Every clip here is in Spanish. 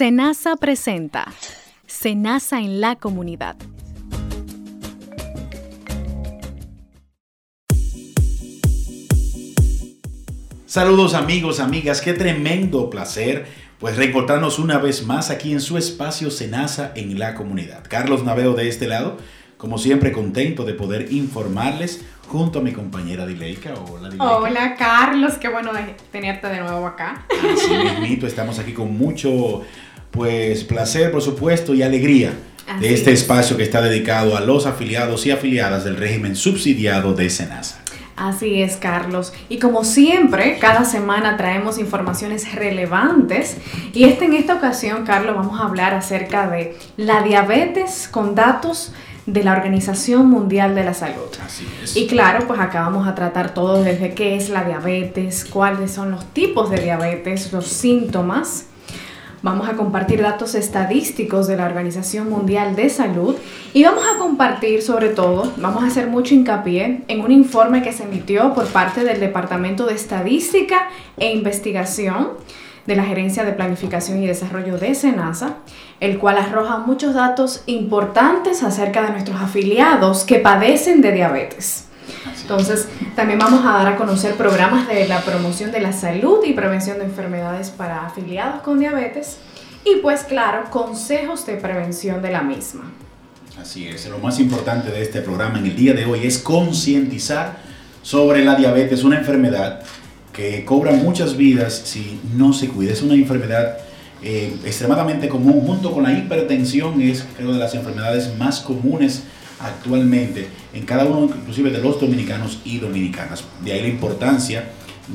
Senasa presenta Senasa en la comunidad. Saludos amigos, amigas, qué tremendo placer pues reencontrarnos una vez más aquí en su espacio Senasa en la comunidad. Carlos Naveo de este lado, como siempre contento de poder informarles junto a mi compañera Dileika. Hola Dileika. Hola Carlos, qué bueno tenerte de nuevo acá. Así mismito, estamos aquí con mucho pues placer, por supuesto, y alegría de este espacio que está dedicado a los afiliados y afiliadas del régimen subsidiado de Senasa. Así es, Carlos. Y como siempre, cada semana traemos informaciones relevantes. Y este, en esta ocasión, Carlos, vamos a hablar acerca de la diabetes con datos de la Organización Mundial de la Salud. Así es. Y claro, pues acá vamos a tratar todo desde qué es la diabetes, cuáles son los tipos de diabetes, los síntomas Vamos a compartir datos estadísticos de la Organización Mundial de Salud y vamos a compartir sobre todo, vamos a hacer mucho hincapié en un informe que se emitió por parte del Departamento de Estadística e Investigación de la Gerencia de Planificación y Desarrollo de SENASA, el cual arroja muchos datos importantes acerca de nuestros afiliados que padecen de diabetes. Entonces, también vamos a dar a conocer programas de la promoción de la salud y prevención de enfermedades para afiliados con diabetes y pues claro, consejos de prevención de la misma. Así es, lo más importante de este programa en el día de hoy es concientizar sobre la diabetes, una enfermedad que cobra muchas vidas si no se cuida. Es una enfermedad eh, extremadamente común, junto con la hipertensión, es creo de las enfermedades más comunes actualmente en cada uno inclusive de los dominicanos y dominicanas. De ahí la importancia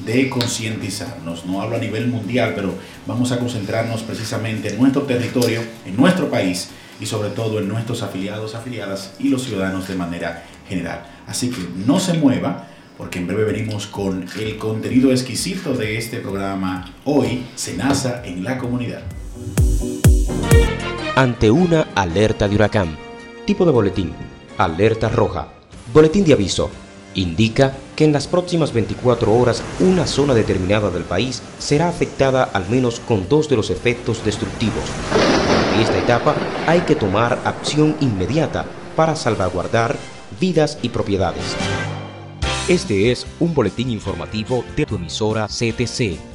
de concientizarnos. No hablo a nivel mundial, pero vamos a concentrarnos precisamente en nuestro territorio, en nuestro país y sobre todo en nuestros afiliados, afiliadas y los ciudadanos de manera general. Así que no se mueva porque en breve venimos con el contenido exquisito de este programa hoy, Senasa en la comunidad. Ante una alerta de huracán, tipo de boletín Alerta roja. Boletín de aviso. Indica que en las próximas 24 horas una zona determinada del país será afectada al menos con dos de los efectos destructivos. En esta etapa hay que tomar acción inmediata para salvaguardar vidas y propiedades. Este es un boletín informativo de tu emisora CTC.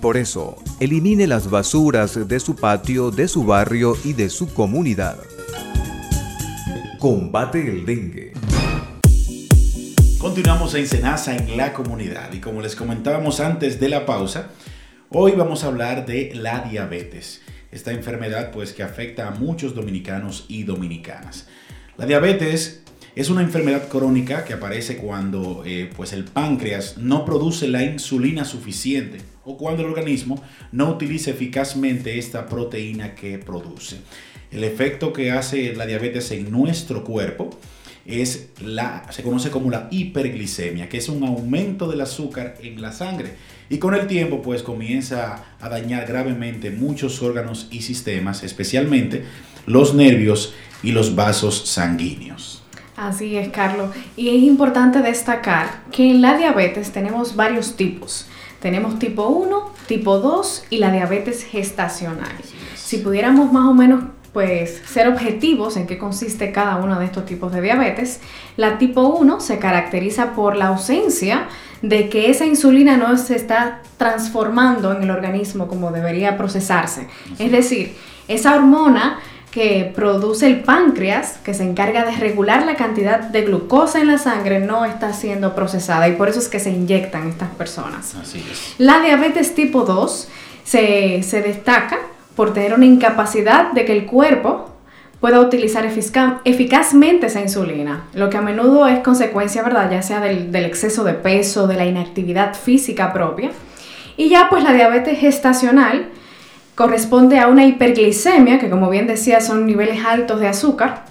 Por eso, elimine las basuras de su patio, de su barrio y de su comunidad. Combate el dengue. Continuamos en Senasa en la comunidad y como les comentábamos antes de la pausa, hoy vamos a hablar de la diabetes. Esta enfermedad pues que afecta a muchos dominicanos y dominicanas. La diabetes es una enfermedad crónica que aparece cuando eh, pues el páncreas no produce la insulina suficiente o cuando el organismo no utiliza eficazmente esta proteína que produce. El efecto que hace la diabetes en nuestro cuerpo es la, se conoce como la hiperglicemia, que es un aumento del azúcar en la sangre. Y con el tiempo, pues comienza a dañar gravemente muchos órganos y sistemas, especialmente los nervios y los vasos sanguíneos. Así es, Carlos. Y es importante destacar que en la diabetes tenemos varios tipos. Tenemos tipo 1, tipo 2 y la diabetes gestacional. Si pudiéramos más o menos pues ser objetivos en qué consiste cada uno de estos tipos de diabetes, la tipo 1 se caracteriza por la ausencia de que esa insulina no se está transformando en el organismo como debería procesarse. Es decir, esa hormona que produce el páncreas, que se encarga de regular la cantidad de glucosa en la sangre, no está siendo procesada y por eso es que se inyectan estas personas. Así es. La diabetes tipo 2 se, se destaca por tener una incapacidad de que el cuerpo pueda utilizar efica- eficazmente esa insulina, lo que a menudo es consecuencia, ¿verdad? Ya sea del, del exceso de peso, de la inactividad física propia. Y ya pues la diabetes gestacional corresponde a una hiperglicemia, que como bien decía son niveles altos de azúcar,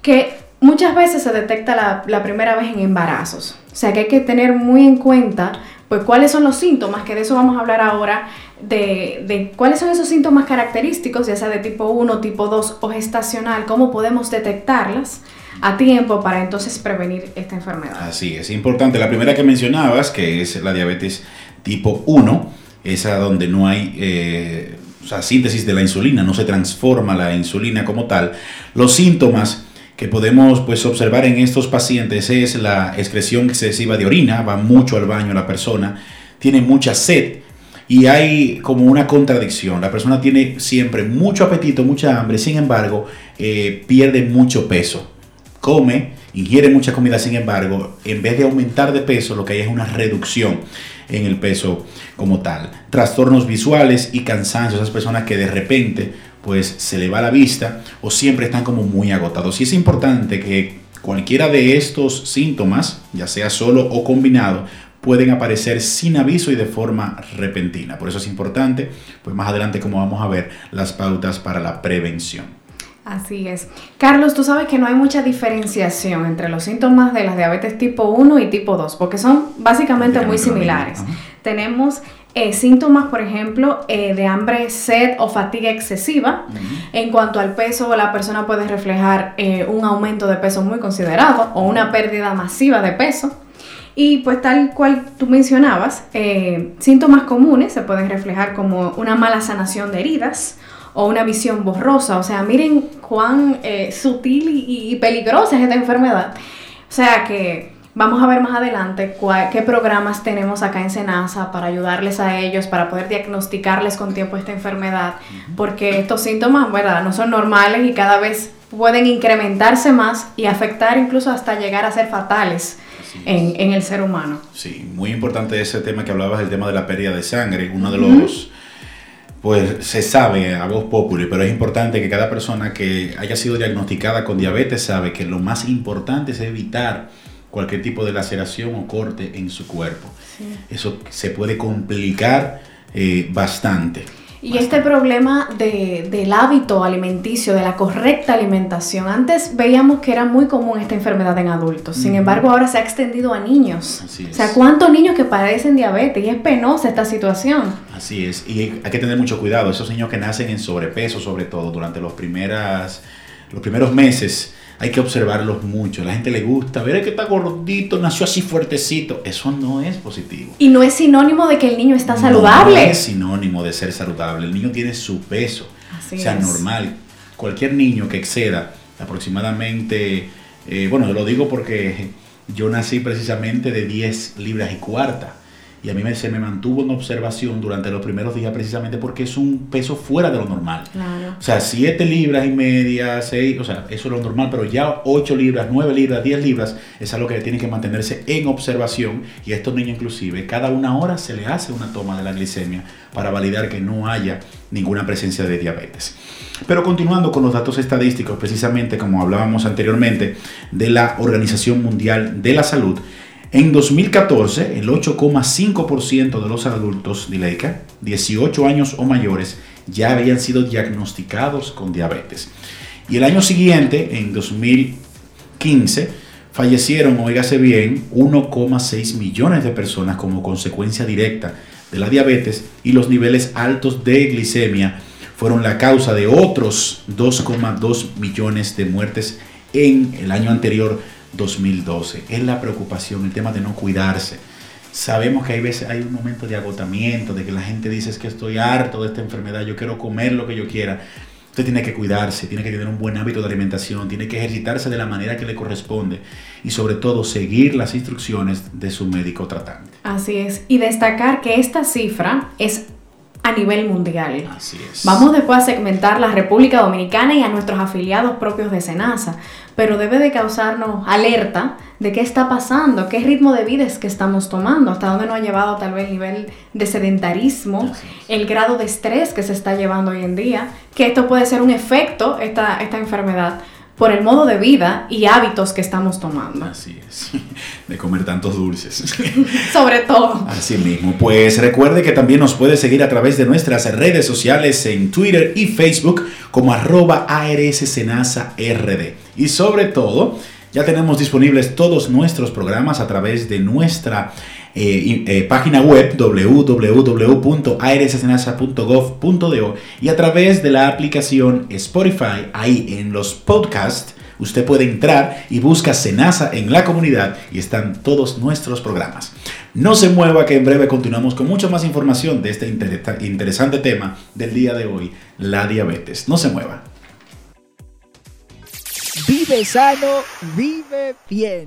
que muchas veces se detecta la, primera vez en embarazos. O sea que hay que tener muy en cuenta pues cuáles son los síntomas, que de eso vamos a hablar ahora, de, cuáles son esos síntomas característicos, ya sea de tipo 1, tipo 2 o gestacional, cómo podemos detectarlas a tiempo para entonces prevenir esta enfermedad. Así es, importante. La primera que mencionabas, que es la diabetes tipo 1, esa donde no hay eh, sea, síntesis de la insulina, no se transforma la insulina como tal. Los síntomas que podemos pues, observar en estos pacientes es la excreción excesiva de orina, va mucho al baño la persona, tiene mucha sed y hay como una contradicción. La persona tiene siempre mucho apetito, mucha hambre, sin embargo, eh, pierde mucho peso. Come, ingiere mucha comida, sin embargo, en vez de aumentar de peso, lo que hay es una reducción en el peso como tal. Trastornos visuales y cansancio, esas personas que de repente pues se le va la vista o siempre están como muy agotados. Y es importante que cualquiera de estos síntomas, ya sea solo o combinado, pueden aparecer sin aviso y de forma repentina. Por eso es importante, pues más adelante como vamos a ver, las pautas para la prevención. Así es. Carlos, tú sabes que no hay mucha diferenciación entre los síntomas de la diabetes tipo 1 y tipo 2, porque son básicamente muy similares. Tenemos eh, síntomas, por ejemplo, eh, de hambre, sed o fatiga excesiva. En cuanto al peso, la persona puede reflejar eh, un aumento de peso muy considerado o una pérdida masiva de peso. Y pues tal cual tú mencionabas, síntomas comunes se pueden reflejar como una mala sanación de heridas o una visión borrosa. O sea, miren cuán eh, sutil y, y peligrosa es esta enfermedad. O sea que vamos a ver más adelante cuál- qué programas tenemos acá en Senasa para ayudarles a ellos, para poder diagnosticarles con tiempo esta enfermedad, porque estos síntomas, ¿verdad? No son normales y cada vez pueden incrementarse más y afectar incluso hasta llegar a ser fatales en el ser humano. Sí, muy importante ese tema que hablabas, el tema de la pérdida de sangre, uno de los, pues se sabe a voz populi, pero es importante que cada persona que haya sido diagnosticada con diabetes sabe que lo más importante es evitar cualquier tipo de laceración o corte en su cuerpo. Eso se puede complicar eh, bastante. Y este problema de- del hábito alimenticio, de la correcta alimentación, antes veíamos que era muy común esta enfermedad en adultos, sin embargo ahora se ha extendido a niños. Así O sea. ¿cuántos niños que padecen diabetes? Y es penosa esta situación. Así es, y hay que tener mucho cuidado. Esos niños que nacen en sobrepeso, sobre todo durante los, primeras, los primeros meses, hay que observarlos mucho. La gente le gusta ver que está gordito, nació así fuertecito. Eso no es positivo. Y no es sinónimo de que el niño está No saludable. es sinónimo de ser saludable. El niño tiene su peso. Así o sea, es. normal. Cualquier niño que exceda aproximadamente, eh, bueno, yo lo digo porque yo nací precisamente de 10 libras y cuarta. Y a mí me, se me mantuvo en observación durante los primeros días precisamente porque es un peso fuera de lo normal. Claro. O sea, 7 libras y media, 6, o sea, eso es lo normal, pero ya 8 libras, 9 libras, 10 libras es algo que tiene que mantenerse en observación y a estos niños inclusive cada una hora se le hace una toma de la glicemia para validar que no haya ninguna presencia de diabetes. Pero continuando con los datos estadísticos, precisamente como hablábamos anteriormente de la Organización Mundial de la Salud, en 2014, el 8,5% de los adultos de Leica, 18 años o mayores, ya habían sido diagnosticados con diabetes. Y el año siguiente, en 2015, fallecieron, oígase bien, 1,6 millones de personas como consecuencia directa de la diabetes y los niveles altos de glicemia fueron la causa de otros 2,2 millones de muertes en el año anterior 2012. Es la preocupación, el tema de no cuidarse. Sabemos que hay veces hay un momento de agotamiento, de que la gente dice es que estoy harto de esta enfermedad, yo quiero comer lo que yo quiera. Usted tiene que cuidarse, tiene que tener un buen hábito de alimentación, tiene que ejercitarse de la manera que le corresponde y sobre todo seguir las instrucciones de su médico tratante. Así es. Y destacar que esta cifra es a nivel mundial. Así es. Vamos después a segmentar la República Dominicana y a nuestros afiliados propios de SENASA, pero debe de causarnos alerta de qué está pasando, qué ritmo de vida es que estamos tomando, hasta dónde nos ha llevado tal vez el nivel de sedentarismo, el grado de estrés que se está llevando hoy en día, que esto puede ser un efecto, esta, esta enfermedad, por el modo de vida y hábitos que estamos tomando. Así es, de comer tantos dulces. Sobre todo. Así mismo, pues recuerde que también nos puede seguir a través de nuestras redes sociales en Twitter y Facebook como arroba RD. Y sobre todo, ya tenemos disponibles todos nuestros programas a través de nuestra eh, eh, página web www.arssenasa.gov.do y a través de la aplicación Spotify, ahí en los podcasts. Usted puede entrar y busca Senasa en la comunidad y están todos nuestros programas. No se mueva que en breve continuamos con mucha más información de este interesante tema del día de hoy, la diabetes. No se mueva. Vive sano, vive bien.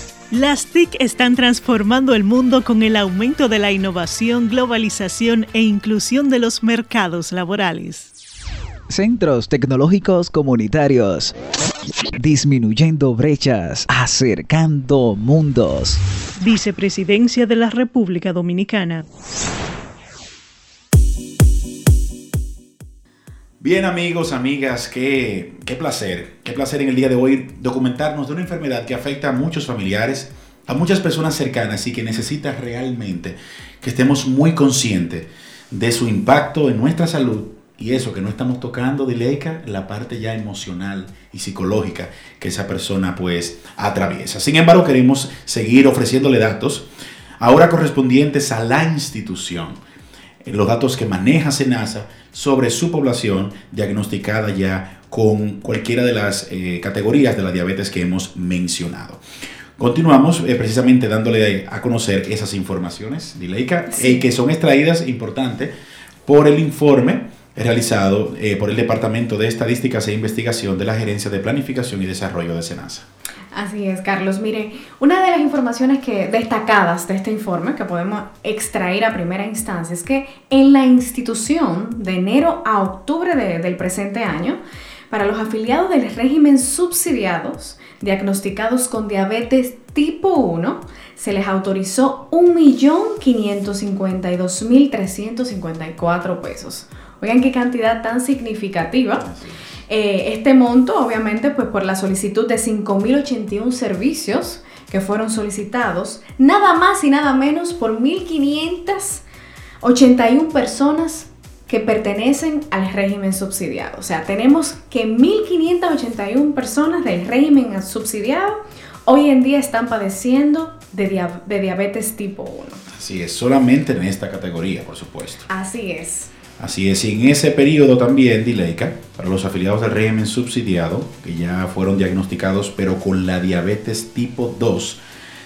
Las TIC están transformando el mundo con el aumento de la innovación, globalización e inclusión de los mercados laborales. Centros tecnológicos comunitarios. Disminuyendo brechas, acercando mundos. Vicepresidencia de la República Dominicana. Bien amigos, amigas, qué, qué placer, qué placer en el día de hoy documentarnos de una enfermedad que afecta a muchos familiares, a muchas personas cercanas y que necesita realmente que estemos muy conscientes de su impacto en nuestra salud y eso, que no estamos tocando, Dileika, la parte ya emocional y psicológica que esa persona pues atraviesa. Sin embargo, queremos seguir ofreciéndole datos, ahora correspondientes a la institución, los datos que maneja SENASA, sobre su población diagnosticada ya con cualquiera de las eh, categorías de la diabetes que hemos mencionado. Continuamos eh, precisamente dándole a conocer esas informaciones, Dileika, eh, que son extraídas, importante, por el informe realizado por el Departamento de Estadísticas e Investigación de la Gerencia de Planificación y Desarrollo de SENASA. Así es, Carlos. Mire, una de las informaciones que destacadas de este informe que podemos extraer a primera instancia es que en la institución de enero a octubre del presente año, para los afiliados del régimen subsidiados diagnosticados con diabetes tipo 1, se les autorizó 1.552.354 pesos. Oigan qué cantidad tan significativa. Eh, este monto, obviamente, pues por la solicitud de 5.081 servicios que fueron solicitados, nada más y nada menos por 1.581 personas que pertenecen al régimen subsidiado. O sea, tenemos que 1.581 personas del régimen subsidiado hoy en día están padeciendo de, de diabetes tipo 1. Así es, solamente en esta categoría, por supuesto. Así es. Así es, y en ese periodo también, Dileika, para los afiliados del régimen subsidiado, que ya fueron diagnosticados pero con la diabetes tipo 2,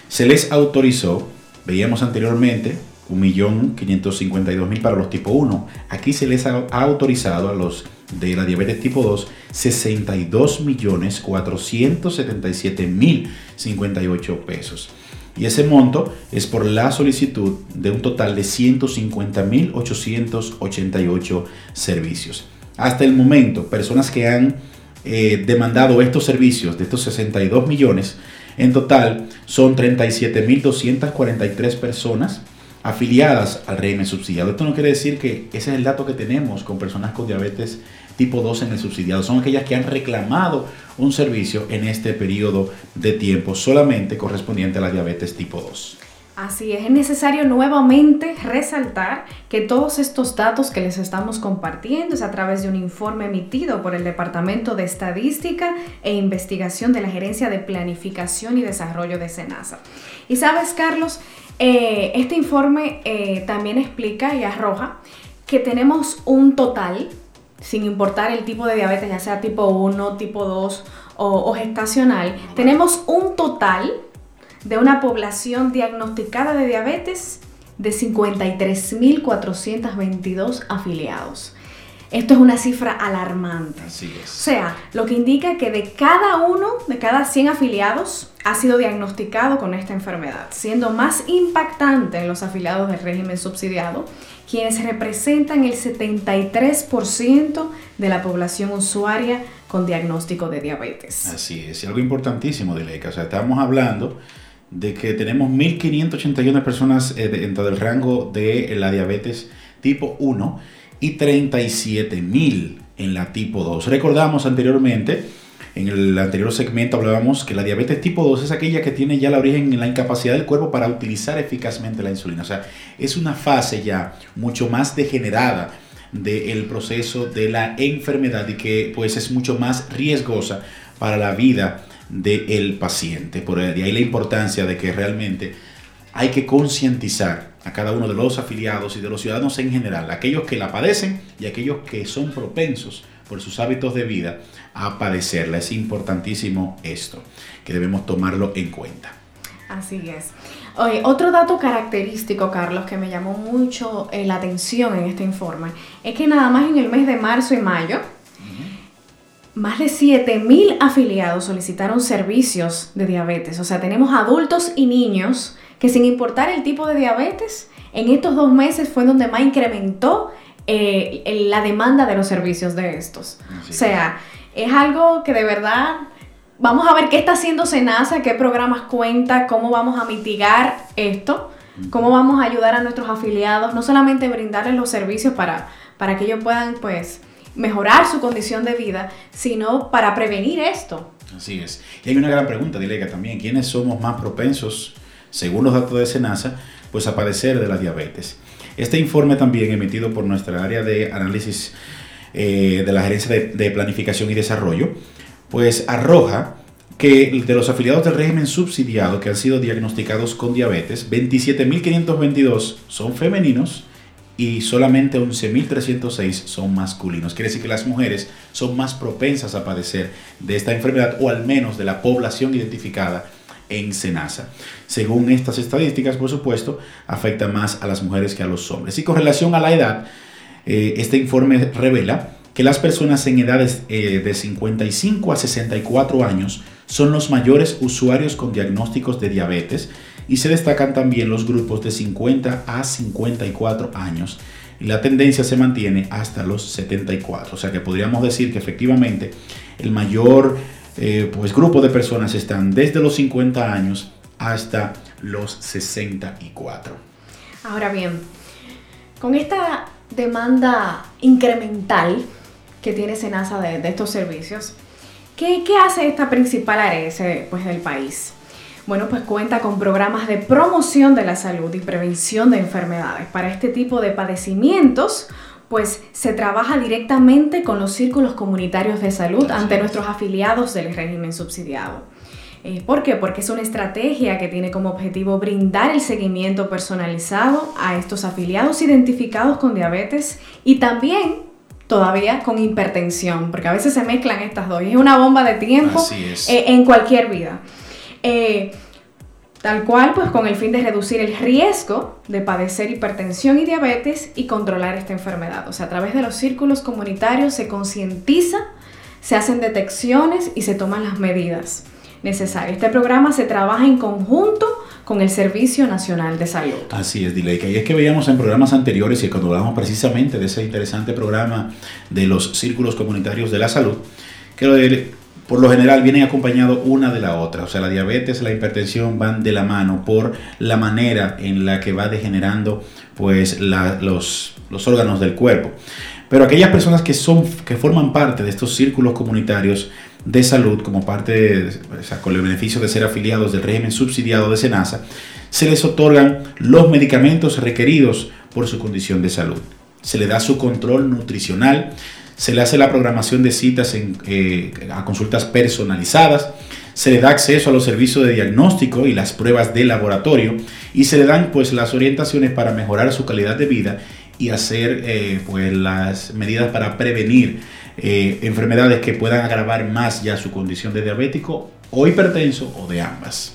se les autorizó, veíamos anteriormente, 1.552.000 para los tipo 1. Aquí se les ha autorizado a los de la diabetes tipo 2, 62 millones 477 mil 58 pesos. Y ese monto es por la solicitud de un total de 150 mil 888 servicios. Hasta el momento, personas que han eh, demandado estos servicios de estos 62 millones, en total son 37.243 personas afiliadas al régimen subsidiado. Esto no quiere decir que ese es el dato que tenemos con personas con diabetes tipo 2 en el subsidiado. Son aquellas que han reclamado un servicio en este periodo de tiempo solamente correspondiente a la diabetes tipo 2. Así es, es necesario nuevamente resaltar que todos estos datos que les estamos compartiendo es a través de un informe emitido por el Departamento de Estadística e Investigación de la Gerencia de Planificación y Desarrollo de SENASA. Y sabes, Carlos, eh, este informe eh, también explica y arroja que tenemos un total, sin importar el tipo de diabetes, ya sea tipo 1, tipo 2 o, o gestacional, tenemos un total de una población diagnosticada de diabetes de 53.422 afiliados. Esto es una cifra alarmante. Así es. O sea, lo que indica que de cada uno, de cada 100 afiliados, ha sido diagnosticado con esta enfermedad, siendo más impactante en los afiliados del régimen subsidiado, quienes representan el 73% de la población usuaria con diagnóstico de diabetes. Así es, y algo importantísimo, Dileca, o sea, estamos hablando de que tenemos 1.581 personas eh, dentro del rango de la diabetes tipo 1 y 37.000 en la tipo 2. Recordamos anteriormente, en el anterior segmento hablábamos que la diabetes tipo 2 es aquella que tiene ya la origen en la incapacidad del cuerpo para utilizar eficazmente la insulina. O sea, es una fase ya mucho más degenerada del proceso de la enfermedad y que pues es mucho más riesgosa para la vida del paciente. Por ahí la importancia de que realmente hay que concientizar a cada uno de los afiliados y de los ciudadanos en general, aquellos que la padecen y aquellos que son propensos por sus hábitos de vida a padecerla. Es importantísimo esto, que debemos tomarlo en cuenta. Así es. Oye, otro dato característico, Carlos, que me llamó mucho eh, la atención en este informe, es que nada más en el mes de marzo y mayo, más de 7.000 afiliados solicitaron servicios de diabetes. O sea, tenemos adultos y niños que sin importar el tipo de diabetes, en estos dos meses fue donde más incrementó eh, la demanda de los servicios de estos. o sea, es algo que de verdad vamos a ver qué está haciendo Senasa, qué programas cuenta, cómo vamos a mitigar esto, cómo vamos a ayudar a nuestros afiliados, no solamente brindarles los servicios para, para que ellos puedan pues mejorar su condición de vida, sino para prevenir esto. Así es. Y hay una gran pregunta, Dilega, también. ¿Quiénes somos más propensos, según los datos de SENASA, pues a padecer de la diabetes? Este informe también emitido por nuestra área de análisis eh, de la Gerencia de, de Planificación y Desarrollo, pues arroja que de los afiliados del régimen subsidiado que han sido diagnosticados con diabetes, 27.522 son femeninos y solamente 11.306 son masculinos. Quiere decir que las mujeres son más propensas a padecer de esta enfermedad o al menos de la población identificada en Senasa. Según estas estadísticas, por supuesto, afecta más a las mujeres que a los hombres. Y con relación a la edad, eh, este informe revela que las personas en edades eh, de 55 a 64 años son los mayores usuarios con diagnósticos de diabetes y se destacan también los grupos de 50 a 54 años y la tendencia se mantiene hasta los 74. O sea que podríamos decir que efectivamente el mayor eh, pues, grupo de personas están desde los 50 años hasta los 64. Ahora bien, con esta demanda incremental que tiene Senasa de, de estos servicios, ¿qué, ¿qué, hace esta principal área pues, del país? bueno, pues cuenta con programas de promoción de la salud y prevención de enfermedades. Para este tipo de padecimientos, pues se trabaja directamente con los círculos comunitarios de salud ante nuestros afiliados del régimen subsidiado. Eh, ¿Por qué? Porque es una estrategia que tiene como objetivo brindar el seguimiento personalizado a estos afiliados identificados con diabetes y también todavía con hipertensión, porque a veces se mezclan estas dos y es una bomba de tiempo eh, en cualquier vida. Eh, Tal cual, pues con el fin de reducir el riesgo de padecer hipertensión y diabetes y controlar esta enfermedad. O sea, a través de los círculos comunitarios se concientiza, se hacen detecciones y se toman las medidas necesarias. Este programa se trabaja en conjunto con el Servicio Nacional de Salud. Así es, Dileika. Y es que veíamos en programas anteriores y cuando hablamos precisamente de ese interesante programa de los círculos comunitarios de la salud, que por lo general vienen acompañados una de la otra. O sea, la diabetes, la hipertensión van de la mano por la manera en la que va degenerando pues, los, los órganos del cuerpo. Pero aquellas personas que, son, que forman parte de estos círculos comunitarios de salud, como parte, de, con el beneficio de ser afiliados del régimen subsidiado de SENASA, se les otorgan los medicamentos requeridos por su condición de salud. Se le da su control nutricional, se le hace la programación de citas eh, a consultas personalizadas, se le da acceso a los servicios de diagnóstico y las pruebas de laboratorio y se le dan pues las orientaciones para mejorar su calidad de vida y hacer eh, pues las medidas para prevenir eh, enfermedades que puedan agravar más ya su condición de diabético o hipertenso o de ambas.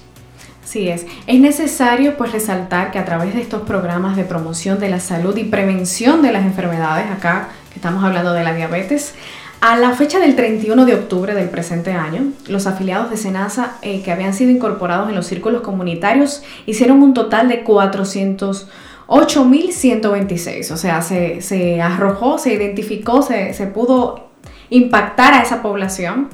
Sí es. Es necesario pues resaltar que a través de estos programas de promoción de la salud y prevención de las enfermedades, acá que estamos hablando de la diabetes, a la fecha del 31 de octubre del presente año, los afiliados de SENASA eh, que habían sido incorporados en los círculos comunitarios hicieron un total de 408.126. O sea, se, se, arrojó, se identificó, se, se pudo impactar a esa población.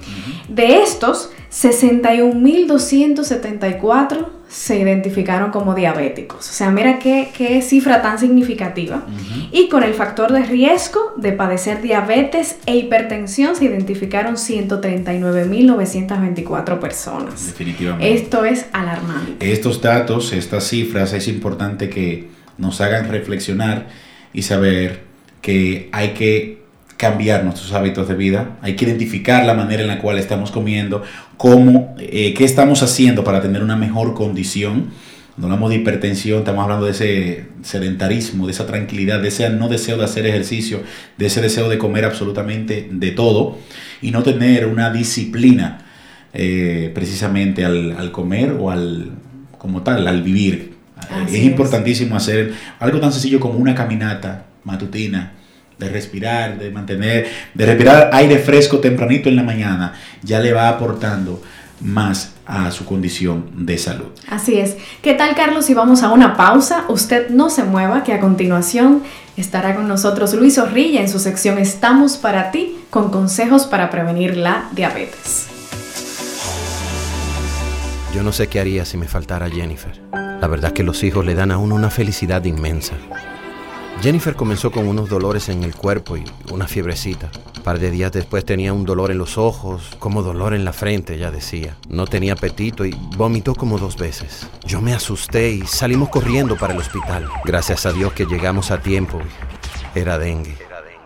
De estos, 61.274 se identificaron como diabéticos. O sea, mira qué, qué cifra tan significativa. Y con el factor de riesgo de padecer diabetes e hipertensión se identificaron 139.924 personas. Definitivamente. Esto es alarmante. Estos datos, estas cifras, es importante que nos hagan reflexionar y saber que hay que cambiar nuestros hábitos de vida, hay que identificar la manera en la cual estamos comiendo, cómo, eh, qué estamos haciendo para tener una mejor condición. Cuando hablamos de hipertensión, estamos hablando de ese sedentarismo, de esa tranquilidad, de ese no deseo de hacer ejercicio, de ese deseo de comer absolutamente de todo y no tener una disciplina eh, precisamente al, comer o al, como tal, al vivir. es importantísimo hacer algo tan sencillo como una caminata matutina, de respirar, de mantener, de respirar aire fresco tempranito en la mañana, ya le va aportando más a su condición de salud. Así es. ¿Qué tal, Carlos? Si vamos a una pausa, usted no se mueva, que a continuación estará con nosotros Luis Zorrilla en su sección Estamos para ti, con consejos para prevenir la diabetes. Yo no sé qué haría si me faltara Jennifer. La verdad es que los hijos le dan a uno una felicidad inmensa. Jennifer comenzó con unos dolores en el cuerpo y una fiebrecita. Un par de días después tenía un dolor en los ojos, como dolor en la frente, ella decía. No tenía apetito y vomitó como dos veces. Yo me asusté y salimos corriendo para el hospital. Gracias a Dios que llegamos a tiempo. Era dengue.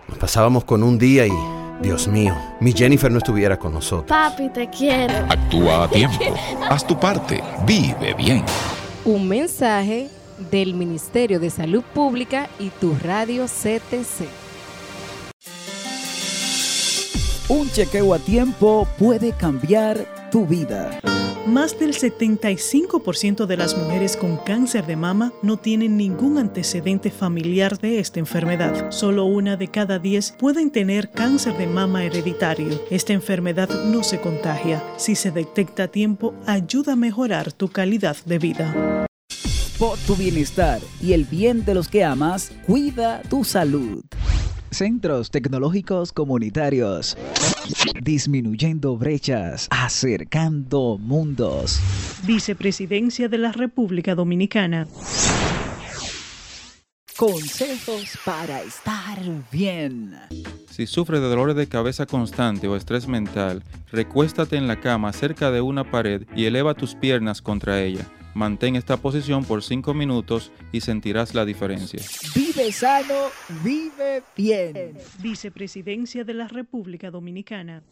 Nos pasábamos con un día y, Dios mío, mi Jennifer no estuviera con nosotros. Papi, te quiero. Actúa a tiempo. Haz tu parte. Vive bien. Un mensaje del Ministerio de Salud Pública y tu radio CTC. Un chequeo a tiempo puede cambiar tu vida. Más del 75% de las mujeres con cáncer de mama no tienen ningún antecedente familiar de esta enfermedad. Solo una de cada 10 pueden tener cáncer de mama hereditario. Esta enfermedad no se contagia. Si se detecta a tiempo, ayuda a mejorar tu calidad de vida. Por tu bienestar y el bien de los que amas, cuida tu salud. Centros Tecnológicos Comunitarios. Disminuyendo brechas, acercando mundos. Vicepresidencia de la República Dominicana. Consejos para estar bien. Si sufres de dolores de cabeza constante o estrés mental, recuéstate en la cama cerca de una pared y eleva tus piernas contra ella. Mantén esta posición por 5 minutos y sentirás la diferencia. Vive sano, vive bien. Vicepresidencia de la República Dominicana.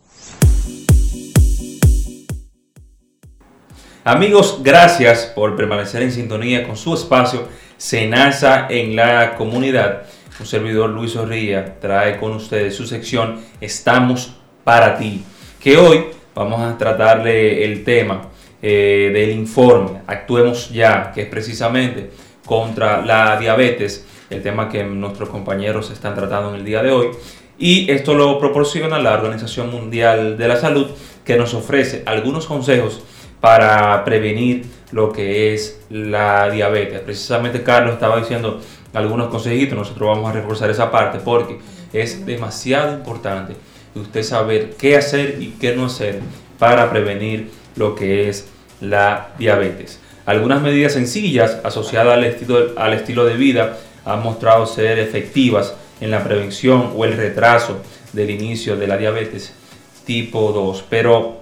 Amigos, gracias por permanecer en sintonía con su espacio Senasa en la comunidad. Un servidor Luis Orría trae con ustedes su sección Estamos para ti, que hoy vamos a tratarle el tema eh, del informe Actuemos Ya, que es precisamente contra la diabetes, el tema que nuestros compañeros están tratando en el día de hoy. Y esto lo proporciona la Organización Mundial de la Salud, que nos ofrece algunos consejos para prevenir lo que es la diabetes. Precisamente Carlos estaba diciendo algunos consejitos, nosotros vamos a reforzar esa parte porque es demasiado importante usted saber qué hacer y qué no hacer para prevenir lo que es la diabetes. Algunas medidas sencillas asociadas al estilo, al estilo de vida han mostrado ser efectivas en la prevención o el retraso del inicio de la diabetes tipo 2. Pero,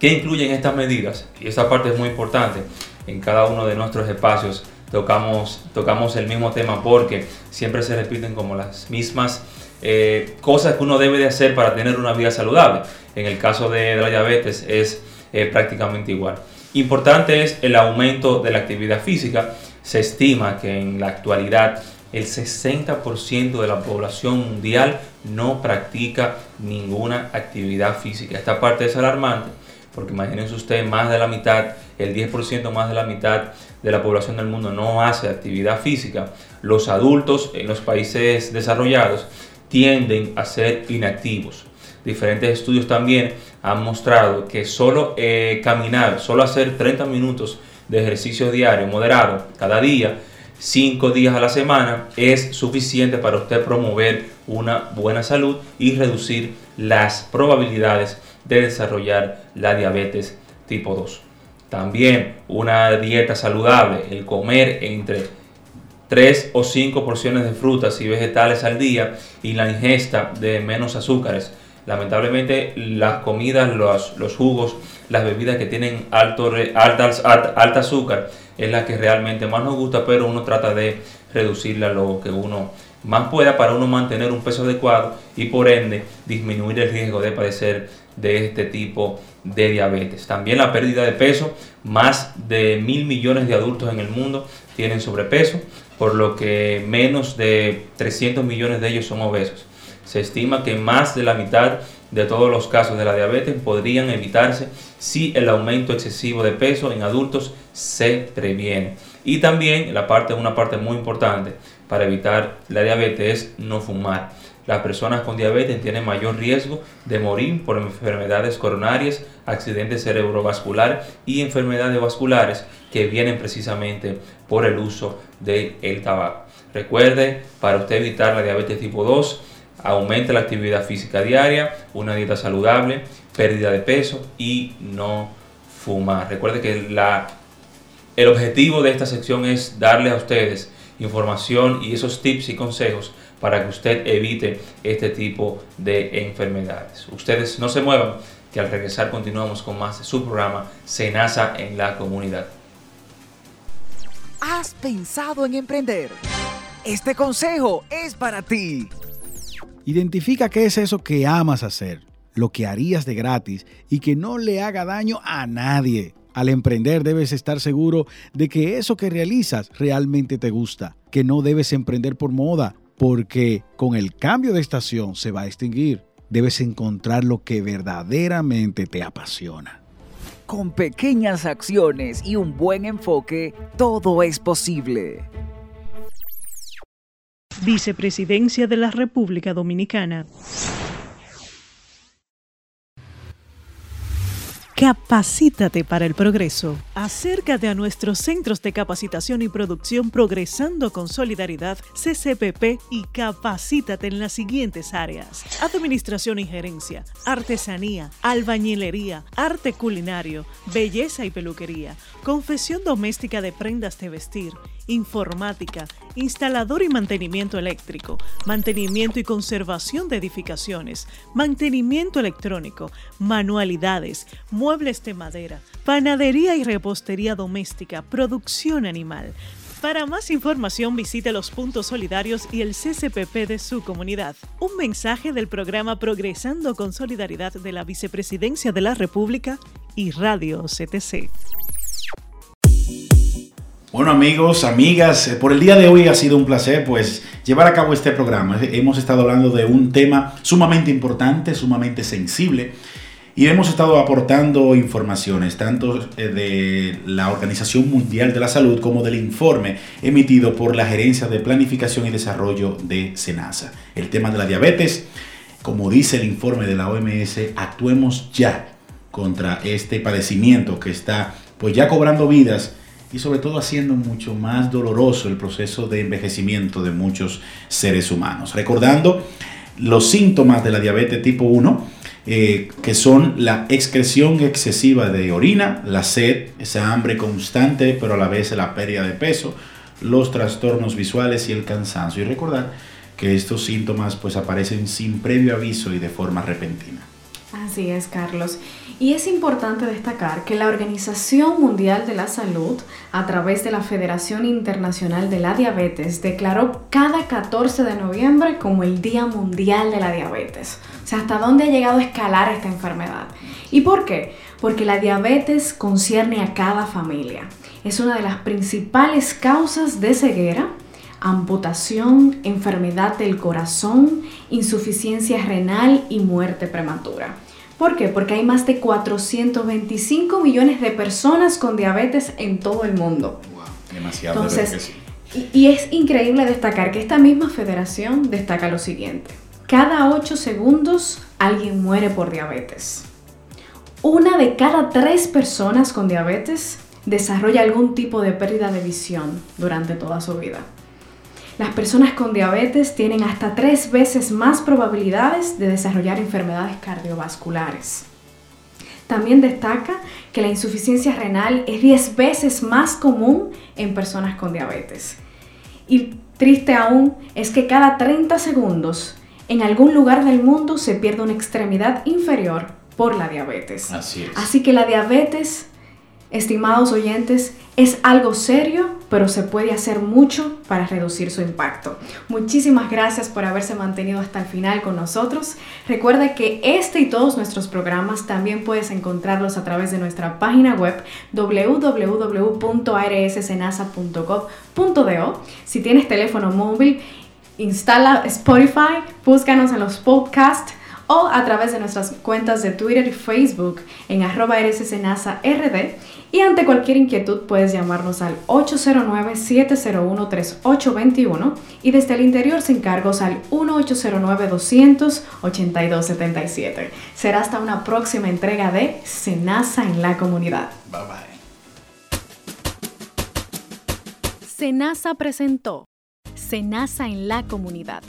¿qué incluyen estas medidas? Y esta parte es muy importante. En cada uno de nuestros espacios tocamos, tocamos el mismo tema porque siempre se repiten como las mismas eh, cosas que uno debe de hacer para tener una vida saludable. En el caso de, la diabetes es eh, prácticamente igual. Importante es el aumento de la actividad física. Se estima que en la actualidad el 60% de la población mundial no practica ninguna actividad física. Esta parte es alarmante porque imagínense usted, más de la mitad, el 10% más de la mitad de la población del mundo no hace actividad física. Los adultos en los países desarrollados tienden a ser inactivos. Diferentes estudios también han mostrado que solo eh, caminar, solo hacer 30 minutos de ejercicio diario moderado cada día, 5 días a la semana, es suficiente para usted promover una buena salud y reducir las probabilidades de desarrollar la diabetes tipo 2. También una dieta saludable, el comer entre 3 o 5 porciones de frutas y vegetales al día y la ingesta de menos azúcares. Lamentablemente las comidas, los, jugos, las bebidas que tienen alto, alta azúcar es la que realmente más nos gusta, pero uno trata de reducirla lo que uno más pueda para uno mantener un peso adecuado y por ende disminuir el riesgo de padecer de este tipo de diabetes. También la pérdida de peso, más de mil millones de adultos en el mundo tienen sobrepeso, por lo que menos de 300 millones de ellos son obesos. Se estima que más de la mitad de todos los casos de la diabetes podrían evitarse si el aumento excesivo de peso en adultos se previene. Y también la parte, una parte muy importante para evitar la diabetes es no fumar. Las personas con diabetes tienen mayor riesgo de morir por enfermedades coronarias, accidentes cerebrovasculares y enfermedades vasculares que vienen precisamente por el uso del tabaco. Recuerde, para usted evitar la diabetes tipo 2, aumente la actividad física diaria, una dieta saludable, pérdida de peso y no fumar. Recuerde que el objetivo de esta sección es darle a ustedes información y esos tips y consejos para que usted evite este tipo de enfermedades. Ustedes no se muevan, que al regresar continuamos con más de su programa Senasa en la comunidad. ¿Has pensado en emprender? Este consejo es para ti. Identifica qué es eso que amas hacer, lo que harías de gratis y que no le haga daño a nadie. Al emprender debes estar seguro de que eso que realizas realmente te gusta, que no debes emprender por moda, porque con el cambio de estación se va a extinguir. Debes encontrar lo que verdaderamente te apasiona. Con pequeñas acciones y un buen enfoque, todo es posible. Vicepresidencia de la República Dominicana. Capacítate para el progreso. Acércate a nuestros centros de capacitación y producción Progresando con Solidaridad, CCPP, y capacítate en las siguientes áreas. Administración y gerencia, artesanía, albañilería, arte culinario, belleza y peluquería, confesión doméstica de prendas de vestir, informática, instalador y mantenimiento eléctrico, mantenimiento y conservación de edificaciones, mantenimiento electrónico, manualidades, muebles de madera, panadería y repostería doméstica, producción animal. Para más información visite los puntos solidarios y el CCPP de su comunidad. Un mensaje del programa Progresando con Solidaridad de la Vicepresidencia de la República y Radio CTC. Bueno amigos, amigas, eh, por el día de hoy ha sido un placer pues llevar a cabo este programa. Hemos estado hablando de un tema sumamente importante, sumamente sensible Y hemos estado aportando informaciones tanto eh, de la Organización Mundial de la Salud como del informe emitido por la Gerencia de Planificación y Desarrollo de SENASA. El tema de la diabetes, como dice el informe de la OMS, actuemos ya contra este padecimiento que está pues ya cobrando vidas y sobre todo haciendo mucho más doloroso el proceso de envejecimiento de muchos seres humanos. Recordando los síntomas de la diabetes tipo 1, eh, que son la excreción excesiva de orina, la sed, esa hambre constante, pero a la vez la pérdida de peso, los trastornos visuales y el cansancio. Y recordar que estos síntomas pues aparecen sin previo aviso y de forma repentina. Así es, Carlos. Y es importante destacar que la Organización Mundial de la Salud, a través de la Federación Internacional de la Diabetes, declaró cada 14 de noviembre como el Día Mundial de la Diabetes. O sea, hasta dónde ha llegado a escalar esta enfermedad. ¿Y por qué? Porque la diabetes concierne a cada familia. Es una de las principales causas de ceguera, amputación, enfermedad del corazón, insuficiencia renal y muerte prematura. ¿Por qué? Porque hay más de 425 millones de personas con diabetes en todo el mundo. demasiado. Entonces, y, y es increíble destacar que esta misma federación destaca lo siguiente. Cada 8 segundos alguien muere por diabetes. Una de cada tres personas con diabetes desarrolla algún tipo de pérdida de visión durante toda su vida. Las personas con diabetes tienen hasta tres veces más probabilidades de desarrollar enfermedades cardiovasculares. También destaca que la insuficiencia renal es 10 veces más común en personas con diabetes. Y triste aún es que cada 30 segundos en algún lugar del mundo se pierde una extremidad inferior por la diabetes. Así es. Así que la diabetes, estimados oyentes, es algo serio, pero se puede hacer mucho para reducir su impacto. Muchísimas gracias por haberse mantenido hasta el final con nosotros. Recuerda que este y todos nuestros programas también puedes encontrarlos a través de nuestra página web www.arssenasa.gov.do. Si tienes teléfono móvil, instala Spotify, búscanos en los podcasts o a través de nuestras cuentas de Twitter y Facebook en arroba rd y ante cualquier inquietud puedes llamarnos al 809-701-3821 y desde el interior sin cargos al 1-809-200-8277. Será hasta una próxima entrega de Senasa en la comunidad. Bye bye. Senasa presentó Senasa en la comunidad